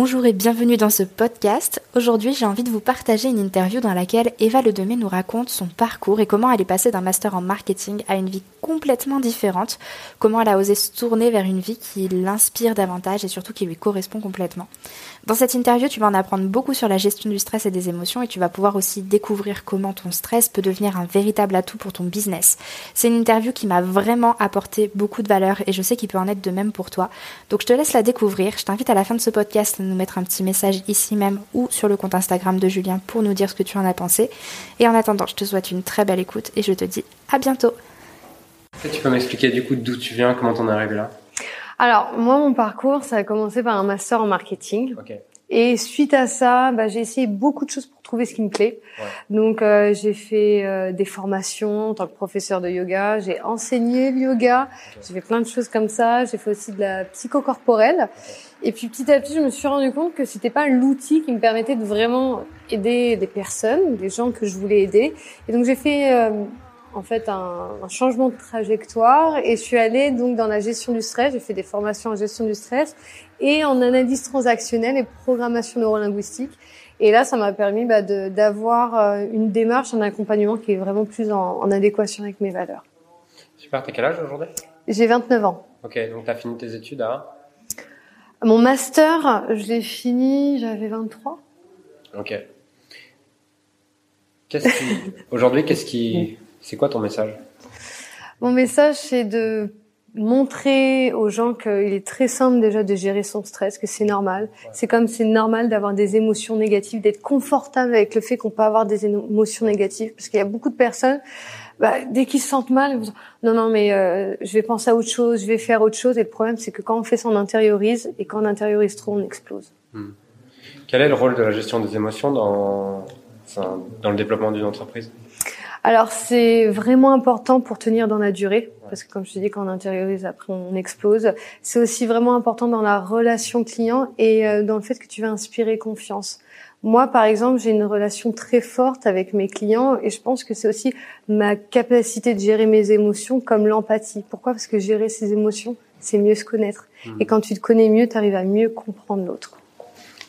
Bonjour et bienvenue dans ce podcast. Aujourd'hui, j'ai envie de vous partager une interview dans laquelle Eva Ledemé nous raconte son parcours et comment elle est passée d'un master en marketing à une vie complètement différente, comment elle a osé se tourner vers une vie qui l'inspire davantage et surtout qui lui correspond complètement. Dans cette interview, tu vas en apprendre beaucoup sur la gestion du stress et des émotions et tu vas pouvoir aussi découvrir comment ton stress peut devenir un véritable atout pour ton business. C'est une interview qui m'a vraiment apporté beaucoup de valeur et je sais qu'il peut en être de même pour toi. Donc je te laisse la découvrir. Je t'invite à la fin de ce podcast nous mettre un petit message ici même ou sur le compte Instagram de Julien pour nous dire ce que tu en as pensé. Et en attendant, je te souhaite une très belle écoute et je te dis à bientôt. Tu peux m'expliquer du coup d'où tu viens, comment t'en es arrivé là? Alors, moi, mon parcours, ça a commencé par un master en marketing. Et suite à ça, bah, j'ai essayé beaucoup de choses pour trouver ce qui me plaît. Donc, euh, j'ai fait euh, des formations en tant que professeur de yoga. J'ai enseigné le yoga. J'ai fait plein de choses comme ça. J'ai fait aussi de la psychocorporelle. Et puis petit à petit, je me suis rendu compte que c'était pas l'outil qui me permettait de vraiment aider des personnes, des gens que je voulais aider. Et donc j'ai fait euh, en fait un, un, changement de trajectoire et je suis allée donc dans la gestion du stress. J'ai fait des formations en gestion du stress et en analyse transactionnelle et programmation neurolinguistique. Et là, ça m'a permis bah, d'avoir euh, une démarche, un accompagnement qui est vraiment plus en, en adéquation avec mes valeurs. Super. T'as quel âge aujourd'hui? J'ai 29 ans. Ok, donc t'as fini tes études à mon master, je l'ai fini, j'avais 23. Ok. Qu'est-ce qui... Aujourd'hui, qu'est-ce qui... C'est quoi ton message? Mon message, c'est de montrer aux gens qu'il est très simple déjà de gérer son stress, que c'est normal. C'est comme c'est normal d'avoir des émotions négatives, d'être confortable avec le fait qu'on peut avoir des émotions négatives, parce qu'il y a beaucoup de personnes bah, dès qu'ils se sentent mal, non, non, mais euh, je vais penser à autre chose, je vais faire autre chose. Et le problème, c'est que quand on fait ça, on intériorise, et quand on intériorise trop, on explose. Hmm. Quel est le rôle de la gestion des émotions dans, enfin, dans le développement d'une entreprise? Alors c'est vraiment important pour tenir dans la durée, parce que comme je te dis, quand on intériorise, après on explose. C'est aussi vraiment important dans la relation client et euh, dans le fait que tu vas inspirer confiance. Moi, par exemple, j'ai une relation très forte avec mes clients et je pense que c'est aussi ma capacité de gérer mes émotions comme l'empathie. Pourquoi? Parce que gérer ses émotions, c'est mieux se connaître. Mmh. Et quand tu te connais mieux, tu arrives à mieux comprendre l'autre.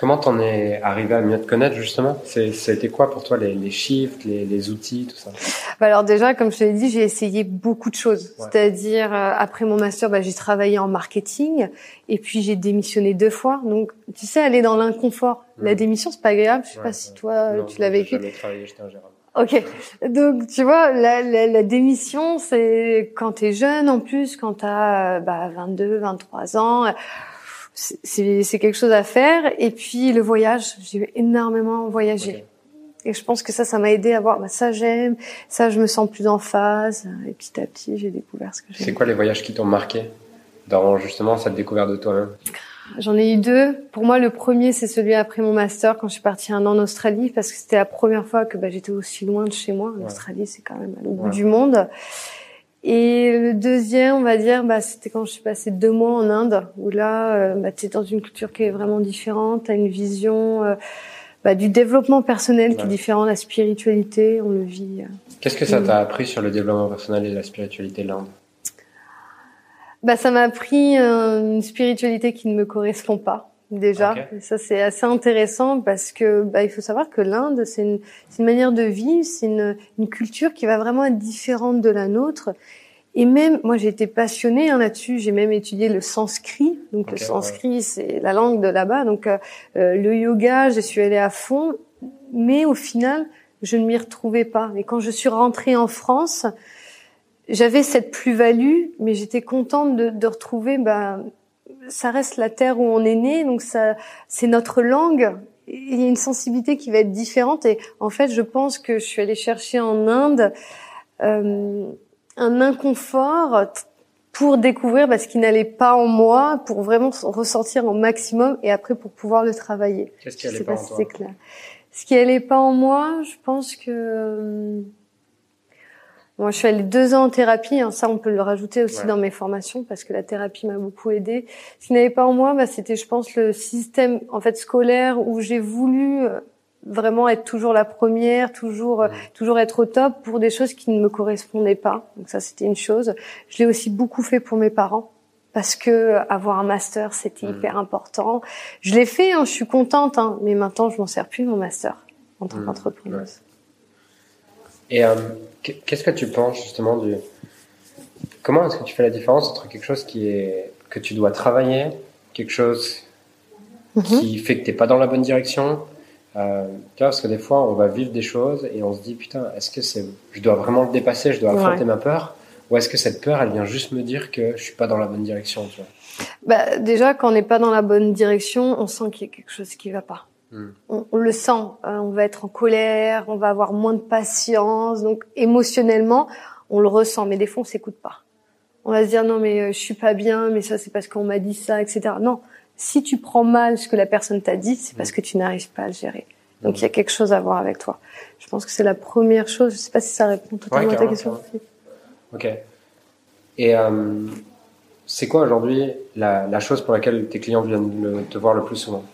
Comment t'en es arrivé à mieux te connaître justement? C'était quoi pour toi les, les chiffres, les, les, outils, tout ça? Bah Alors déjà, comme je te l'ai dit, j'ai essayé beaucoup de choses. C'est-à-dire euh, après mon master, bah, j'ai travaillé en marketing et puis j'ai démissionné deux fois. Donc tu sais, aller dans l'inconfort. La mmh. démission, c'est pas agréable. Je sais pas si toi tu l'as vécu. travaillé, j'étais ingérable. Ok, donc tu vois, la, la, la démission, c'est quand t'es jeune en plus, quand t'as bah, 22, 23 ans c'est quelque chose à faire. Et puis le voyage, j'ai énormément voyagé. Et je pense que ça, ça m'a aidé à voir, bah, ça j'aime, ça je me sens plus en phase. Et petit à petit, j'ai découvert ce que j'aime. C'est quoi les voyages qui t'ont marqué dans justement cette découverte de toi-même? J'en ai eu deux. Pour moi, le premier, c'est celui après mon master, quand je suis partie un an en Australie, parce que c'était la première fois que bah, j'étais aussi loin de chez moi. L'Australie, c'est quand même à l'autre bout du monde. Et le deuxième, on va dire, bah, c'était quand je suis passée deux mois en Inde, où là, euh, bah, tu es dans une culture qui est vraiment différente, tu as une vision euh, bah, du développement personnel qui est différent, la spiritualité, on le vit. Euh. Qu'est-ce que ça t'a appris sur le développement personnel et la spiritualité de l'Inde? Bah, Ça m'a appris une spiritualité qui ne me correspond pas déjà. Ça c'est assez intéressant parce que bah, il faut savoir que l'Inde c'est une, une, manière de vivre, c'est une, une, culture qui va vraiment être différente de la nôtre. Et même moi j'ai été passionnée hein, là-dessus. J'ai même étudié le sanskrit. Donc le sanskrit c'est la langue de là-bas. Donc euh, euh, le yoga, je suis allée à fond, mais au final je ne m'y retrouvais pas. Et quand je suis rentrée en France, j'avais cette plus-value, mais j'étais contente de, de retrouver bah, ça reste la terre où on est né, donc ça, c'est notre langue. Il y a une sensibilité qui va être différente. Et en fait, je pense que je suis allée chercher en Inde euh, un inconfort pour découvrir bah, ce qui n'allait pas en moi, pour vraiment ressentir au maximum, et après pour pouvoir le travailler. Qu'est-ce qui allait pas, en toi? clair. Ce qui allait pas en moi, je pense que euh, moi, je suis allée deux ans en thérapie. Hein, ça, on peut le rajouter aussi dans mes formations parce que la thérapie m'a beaucoup aidée. Ce qui n'avait pas en moi, bah, c'était, je pense, le système en fait scolaire où j'ai voulu euh, vraiment être toujours la première, toujours euh, toujours être au top pour des choses qui ne me correspondaient pas. Donc ça, c'était une chose. Je l'ai aussi beaucoup fait pour mes parents parce que avoir un master c'était hmm. hyper important. Je l'ai fait, hein, je suis contente, hein, mais maintenant je m'en sers plus mon master en tant hmm. qu'entrepreneuse. Et euh, qu'est-ce que tu penses justement du comment est-ce que tu fais la différence entre quelque chose qui est que tu dois travailler, quelque chose mhm. qui fait que t'es pas dans la bonne direction. Euh, tu vois, parce que des fois, on va vivre des choses et on se dit putain, est-ce que c'est, je dois vraiment le dépasser, je dois affronter ma peur, ou est-ce que cette peur, elle vient juste me dire que je suis pas dans la bonne direction, tu vois? Bah, déjà, quand on n'est pas dans la bonne direction, on sent qu'il y a quelque chose qui va pas. Hmm. On, le sent, euh, on va être en colère, on va avoir moins de patience, donc émotionnellement, on le ressent, mais des fois, on s'écoute pas. On va se dire non mais euh, je suis pas bien, mais ça c'est parce qu'on m'a dit ça, etc. Non, si tu prends mal ce que la personne t'a dit, c'est parce que tu n'arrives pas à le gérer. Donc il y a quelque chose à voir avec toi. Je pense que c'est la première chose. Je sais pas si ça répond totalement à ta question. Ok. Et euh, c'est quoi aujourd'hui la, la, chose pour laquelle tes clients viennent te voir le plus souvent?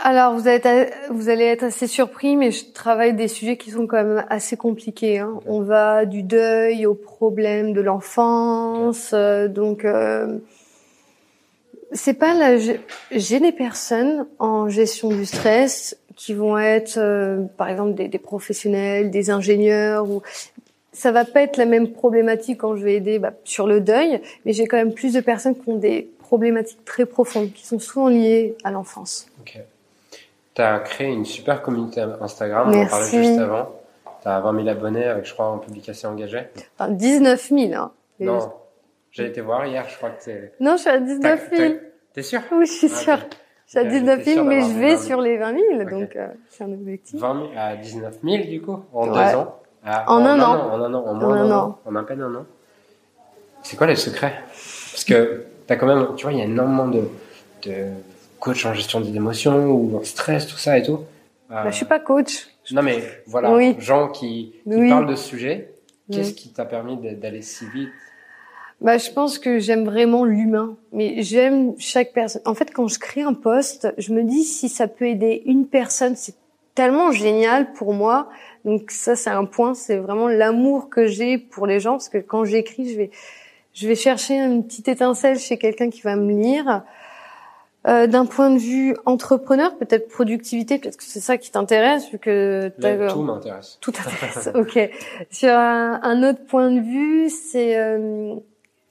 Alors vous, êtes, vous allez être assez surpris, mais je travaille des sujets qui sont quand même assez compliqués. Hein. On va du deuil aux problèmes de l'enfance, euh, donc euh, c'est pas la. J'ai des personnes en gestion du stress qui vont être, euh, par exemple, des, des, professionnels, des ingénieurs, ou ça va pas être la même problématique quand je vais aider bah, sur le deuil, mais j'ai quand même plus de personnes qui ont des problématiques très profondes, qui sont souvent liées à l'enfance. Okay. Tu as créé une super communauté Instagram, on en parlait juste avant. Tu as 20 000 abonnés avec, je crois, en publication engagée. Enfin, 19 000. Hein. Non, j'ai été voir hier, je crois que c'est... Non, je suis à 19 000. T'es sûr? Oui, je suis ah, sûre. Je suis à 19 000, mais je vais sur les 20 000, donc euh, c'est un objectif. 20 000 à 19 000, du coup, en deux ans? En, un an. En un an, en moins un an. En à peine un an. C'est quoi les secrets? Parce que t'as quand même, tu vois, il y a énormément de, de coach en gestion des émotions ou en stress, tout ça et tout. Euh, bah, je suis pas coach. Non mais voilà, oui. gens qui, qui parlent de ce sujet. Qu'est-ce qui t'a permis d'aller si vite? Bah, je pense que j'aime vraiment l'humain, mais j'aime chaque personne. En fait, quand je crée un poste, je me dis si ça peut aider une personne, c'est tellement génial pour moi. Donc ça, c'est un point, c'est vraiment l'amour que j'ai pour les gens, parce que quand j'écris, je vais, je vais chercher une petite étincelle chez quelqu'un qui va me lire. Euh, d'un point de vue entrepreneur, peut-être productivité, peut-être que c'est ça qui t'intéresse, vu que tout m'intéresse. Tout t'intéresse. ok. Sur un, autre point de vue, c'est euh,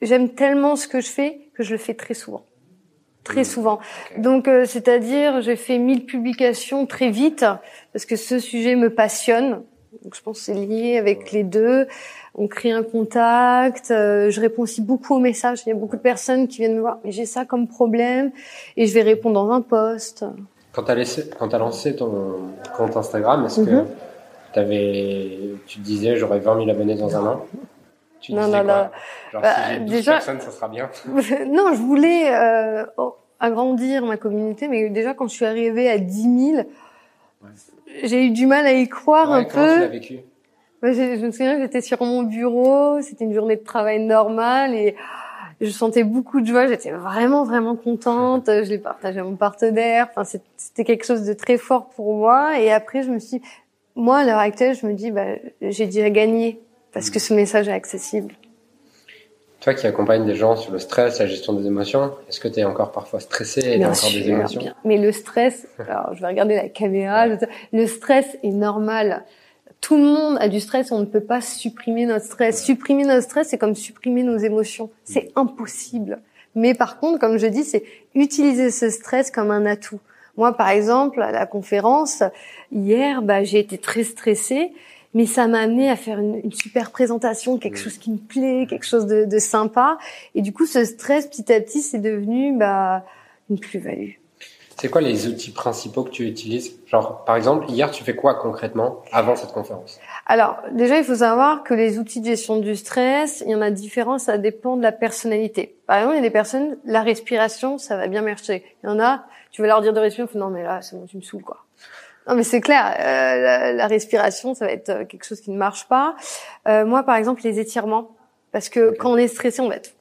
j'aime tellement ce que je fais que je le fais très souvent, très mmh. souvent. Donc, euh, c'est-à-dire, j'ai fait 1000 publications très vite parce que ce sujet me passionne. Donc, je pense que c'est lié avec les deux on crée un contact, euh, je réponds aussi beaucoup aux messages. Il y a beaucoup de personnes qui viennent me voir, mais j'ai ça comme problème, et je vais répondre dans un post. Quand tu as, as, lancé ton compte Instagram, est-ce que mhm. avais, tu te disais j'aurais 20 000 abonnés dans un an? Tu Non, non, non. Genre, bah, si j'ai 12 déjà, personnes, ça sera bien. non, je voulais euh, agrandir ma communauté, mais déjà quand je suis arrivée à 10 000, j'ai eu du mal à y croire un peu. Tu l'as vécu? Je, me souviens, j'étais sur mon bureau, c'était une journée de travail normale et je sentais beaucoup de joie. J'étais vraiment, vraiment contente. Je l'ai partagé à mon partenaire. Enfin, c'était quelque chose de très fort pour moi. Et après, je me suis, moi, à l'heure actuelle, je me dis, bah, j'ai déjà gagné parce que ce message est accessible. Toi qui accompagnes des gens sur le stress, la gestion des émotions, est-ce que tu es encore parfois stressé et tu as encore des émotions Mais le stress, alors je vais regarder la caméra, le stress est normal tout le monde a du stress, on ne peut pas supprimer notre stress. Supprimer notre stress, c'est comme supprimer nos émotions. C'est impossible. Mais par contre, comme je dis, c'est utiliser ce stress comme un atout. Moi, par exemple, à la conférence, hier, bah, j'ai été très stressée, mais ça m'a amené à faire une, une, super présentation, quelque chose qui me plaît, quelque chose de, de, sympa. Et du coup, ce stress, petit à petit, c'est devenu bah, une plus-value. C'est quoi les outils principaux que tu utilises? Genre, par exemple, hier, tu fais quoi concrètement avant cette conférence? Alors, déjà, il faut savoir que les outils de gestion du stress, il y en a différents, ça dépend de la personnalité. Par exemple, il y a des personnes, la respiration, ça va bien marcher. Il y en a, tu vas leur dire de respirer, non mais là, c'est bon, tu me saoules quoi. Non mais c'est clair, euh, la, respiration, ça va être euh, quelque chose qui ne marche pas. Euh, moi, par exemple, les étirements, parce que quand on est stressé, on va être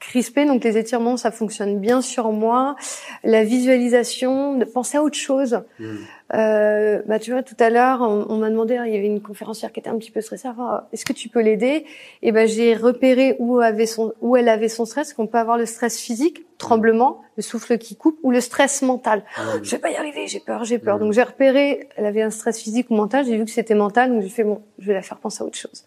crispée. Donc les étirements, ça fonctionne bien sur moi. La visualisation, de penser à autre chose. Hmm. Euh, bah tu vois, tout à l'heure, on, m'a demandé, il y avait une conférencière qui était un petit peu stressée. Est-ce que tu peux l'aider? Et ben j'ai repéré où avait son, où elle avait son stress. Qu'on peut avoir le stress physique, tremblement, le souffle qui coupe, ou le stress mental. Ah je vais pas y arriver, j'ai peur, j'ai peur. Hmm. Donc j'ai repéré, elle avait un stress physique ou mental. J'ai vu que c'était mental, donc j'ai fait bon, je vais la faire penser à autre chose.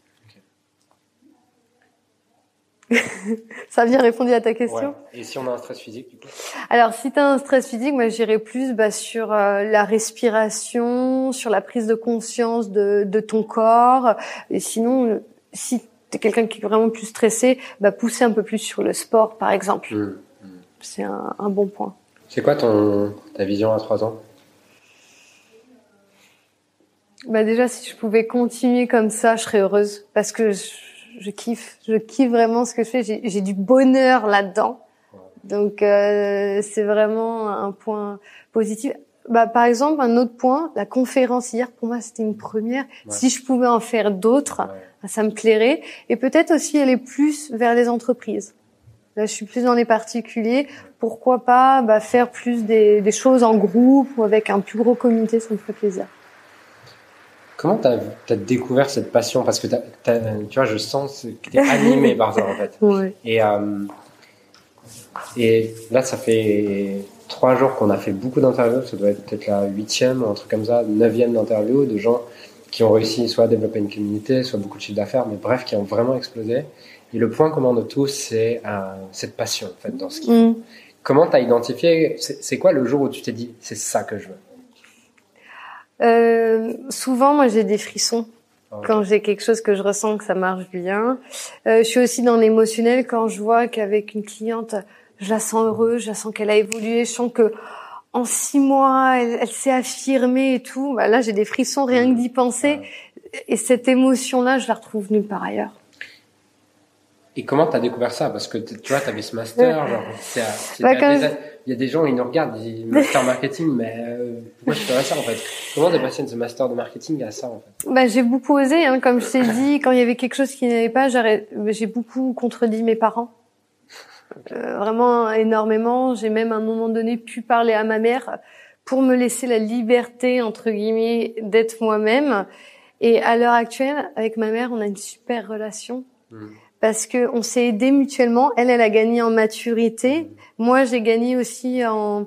Ça a bien répondu à ta question? Et si on a un stress physique, du coup? Alors, si tu as un stress physique, moi, j'irais plus bah, sur euh, la respiration, sur la prise de conscience de, de ton corps. Et sinon, si tu es quelqu'un qui est vraiment plus stressé, bah, pousser un peu plus sur le sport, par exemple. Mmh, mmh. C'est un, un, bon point. C'est quoi ton, ta vision à 3 ans? Bah déjà, si je pouvais continuer comme ça, je serais heureuse parce que je, je kiffe, je kiffe vraiment ce que je fais. J'ai du bonheur là-dedans. Donc euh, c'est vraiment un point positif. Bah, par exemple, un autre point, la conférence hier, pour moi, c'était une première. Si je pouvais en faire d'autres, bah, ça me plairait. Et peut-être aussi aller plus vers les entreprises. Là, je suis plus dans les particuliers. Pourquoi pas bah, faire plus des, des choses en groupe ou avec un plus gros comité, ça me ferait plaisir. Comment tu as, découvert cette passion? Parce que tu vois, je sens que tu es animé par ça en fait. Et, euh, et là, ça fait trois jours qu'on a fait beaucoup d'interviews. Ça doit être peut-être la huitième un truc comme ça, neuvième d'interview de gens qui ont réussi soit à développer une communauté, soit beaucoup de chiffre d'affaires, mais bref, qui ont vraiment explosé. Et le point commun de tous, c'est euh, cette passion en fait dans ce qu'ils font. Mm. Comment tu as identifié C'est quoi le jour où tu t'es dit c'est ça que je veux? Euh, souvent, moi, j'ai des frissons quand j'ai quelque chose que je ressens que ça marche bien. Euh, je suis aussi dans l'émotionnel quand je vois qu'avec une cliente, je la sens heureuse, je la sens qu'elle a évolué, je sens que en six mois, elle, s'est affirmée et tout. Bah là, j'ai des frissons rien que d'y penser. Et cette émotion-là, je la retrouve nulle part ailleurs. Et comment tu as découvert ça? Parce que tu vois, tu avais ce master, genre, c'est, bah, il y a des gens, ils nous regardent, ils disent master marketing, mais euh, pourquoi je ferais ça en fait? Comment de ce master de marketing à ça en fait? Bah, J'ai beaucoup osé, hein, comme je t'ai dit, quand il y avait quelque chose qui n'allait pas, j'ai beaucoup contredit mes parents. Euh, vraiment énormément. J'ai même à un moment donné pu parler à ma mère pour me laisser la liberté, entre guillemets, d'être moi-même. Et à l'heure actuelle, avec ma mère, on a une super relation. Hmm parce que on s'est aidé mutuellement. Elle, elle a gagné en maturité. Moi, j'ai gagné aussi en.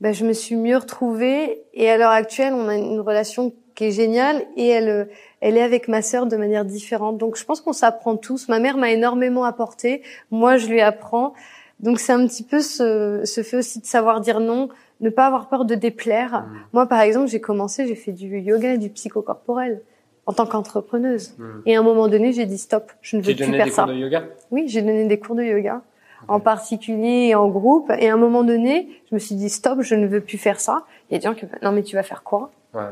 Ben, je me suis mieux retrouvée et à l'heure actuelle, on a une relation qui est géniale et elle, elle est avec ma sœur de manière différente. Donc, je pense qu'on s'apprend tous. Ma mère m'a énormément apporté. Moi, je lui apprends. Donc, c'est un petit peu ce, ce fait aussi de savoir dire non, ne pas avoir peur de déplaire. Mmh. Moi, par exemple, j'ai commencé, j'ai fait du yoga et du psychocorporel en tant qu'entrepreneuse. Hmm. Et à un moment donné, j'ai dit stop, je ne veux plus faire ça. Tu donné des cours de yoga? Oui, j'ai donné des cours de yoga, en particulier et en groupe. Et à un moment donné, je me suis dit stop, je ne veux plus faire ça. Il y a des gens qui non mais tu vas faire quoi? Ouais.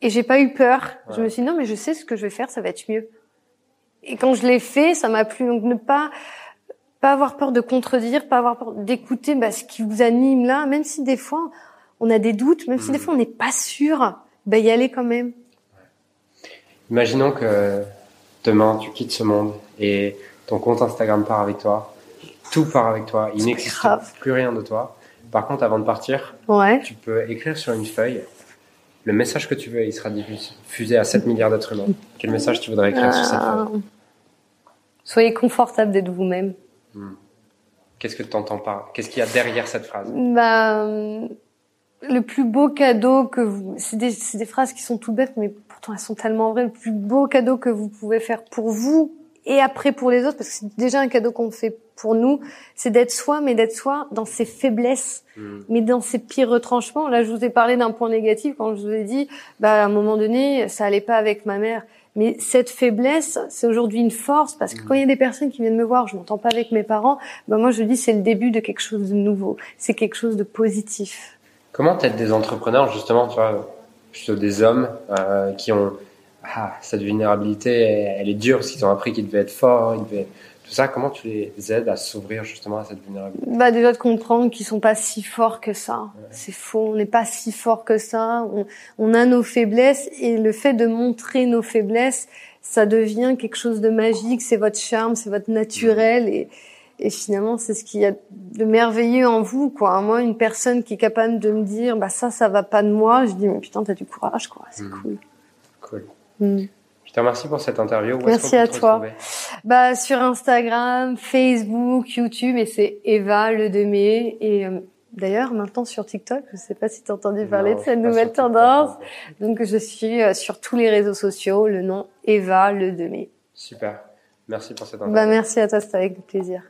Et j'ai pas eu peur. Je me suis dit non mais je sais ce que je vais faire, ça va être mieux. Et quand je l'ai fait, ça m'a plu. Donc ne pas pas avoir peur de contredire, pas avoir peur d'écouter bah, ce qui vous anime là, même si des fois on a des doutes, même si des hmm. fois on n'est pas sûr, bah y aller quand même. Imaginons que demain tu quittes ce monde et ton compte Instagram part avec toi, tout part avec toi, il n'existe plus rien de toi. Par contre, avant de partir, tu peux écrire sur une feuille le message que tu veux, il sera diffusé à 7 milliards d'êtres humains. Quel message tu voudrais écrire sur cette feuille euh, Soyez confortable d'être vous-même. Hmm. Qu'est-ce que tu entends par Qu'est-ce qu'il y a derrière cette phrase? Bah, le plus beau cadeau que vous, c'est des, des, phrases qui sont tout bêtes, mais pourtant elles sont tellement vraies. Le plus beau cadeau que vous pouvez faire pour vous et après pour les autres, parce que c'est déjà un cadeau qu'on fait pour nous, c'est d'être soi, mais d'être soi dans ses faiblesses, hmm. mais dans ses pires retranchements. Là, je vous ai parlé d'un point négatif quand je vous ai dit, bah à un moment donné, ça allait pas avec ma mère. Mais cette faiblesse, c'est aujourd'hui une force parce que quand il y a des personnes qui viennent me voir, je m'entends pas avec mes parents, bah moi je dis c'est le début de quelque chose de nouveau, c'est quelque chose de positif. Comment t'aides des entrepreneurs, justement, tu vois, plutôt des hommes euh, qui ont ah, cette vulnérabilité, elle est dure parce qu'ils ont appris qu'ils devaient être forts, ils devaient tout ça. Comment tu les aides à s'ouvrir justement à cette vulnérabilité? Bah déjà de comprendre qu'ils sont pas si forts que ça. C'est faux. On n'est pas si fort que ça. On, on, a nos faiblesses et le fait de montrer nos faiblesses, ça devient quelque chose de magique. C'est votre charme, c'est votre naturel et Et finalement, c'est ce qu'il y a de merveilleux en vous, quoi. Moi, une personne qui est capable de me dire, bah ça, ça va pas de moi, je dis, mais putain, t'as du courage, quoi. C'est hmm. cool. Cool. Hmm. Je te remercie pour cette interview. Où Merci à toi. Bah sur Instagram, Facebook, YouTube, et c'est Eva Le Demé. Et euh, d'ailleurs, maintenant sur TikTok, je sais pas si tu as entendu parler de cette nouvelle tendance. Donc je suis euh, sur tous les réseaux sociaux, le nom Eva Le Demé. Super. Merci pour cette bah, interview. Bah merci à toi, c'était avec plaisir.